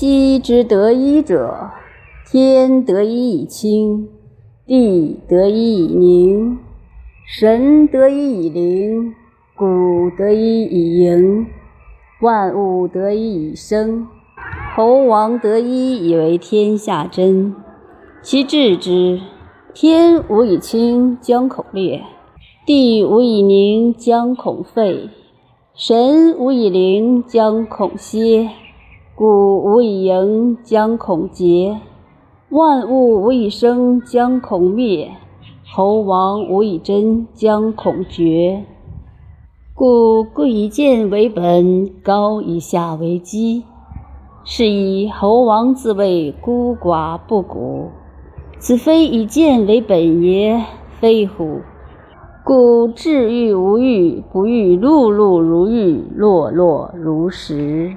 昔之得一者，天得一以清，地得一以宁，神得一以灵，谷得一以盈，万物得一以生。猴王得一以为天下真。其治之，天无以清，将恐裂；地无以宁，将恐废；神无以灵，将恐歇；故无以盈，将恐竭；万物无以生，将恐灭；猴王无以真，将恐绝。故贵以贱为本，高以下为基。是以猴王自谓孤寡不古，此非以贱为本也，非乎？故至欲无欲，不欲碌碌如玉，落落如石。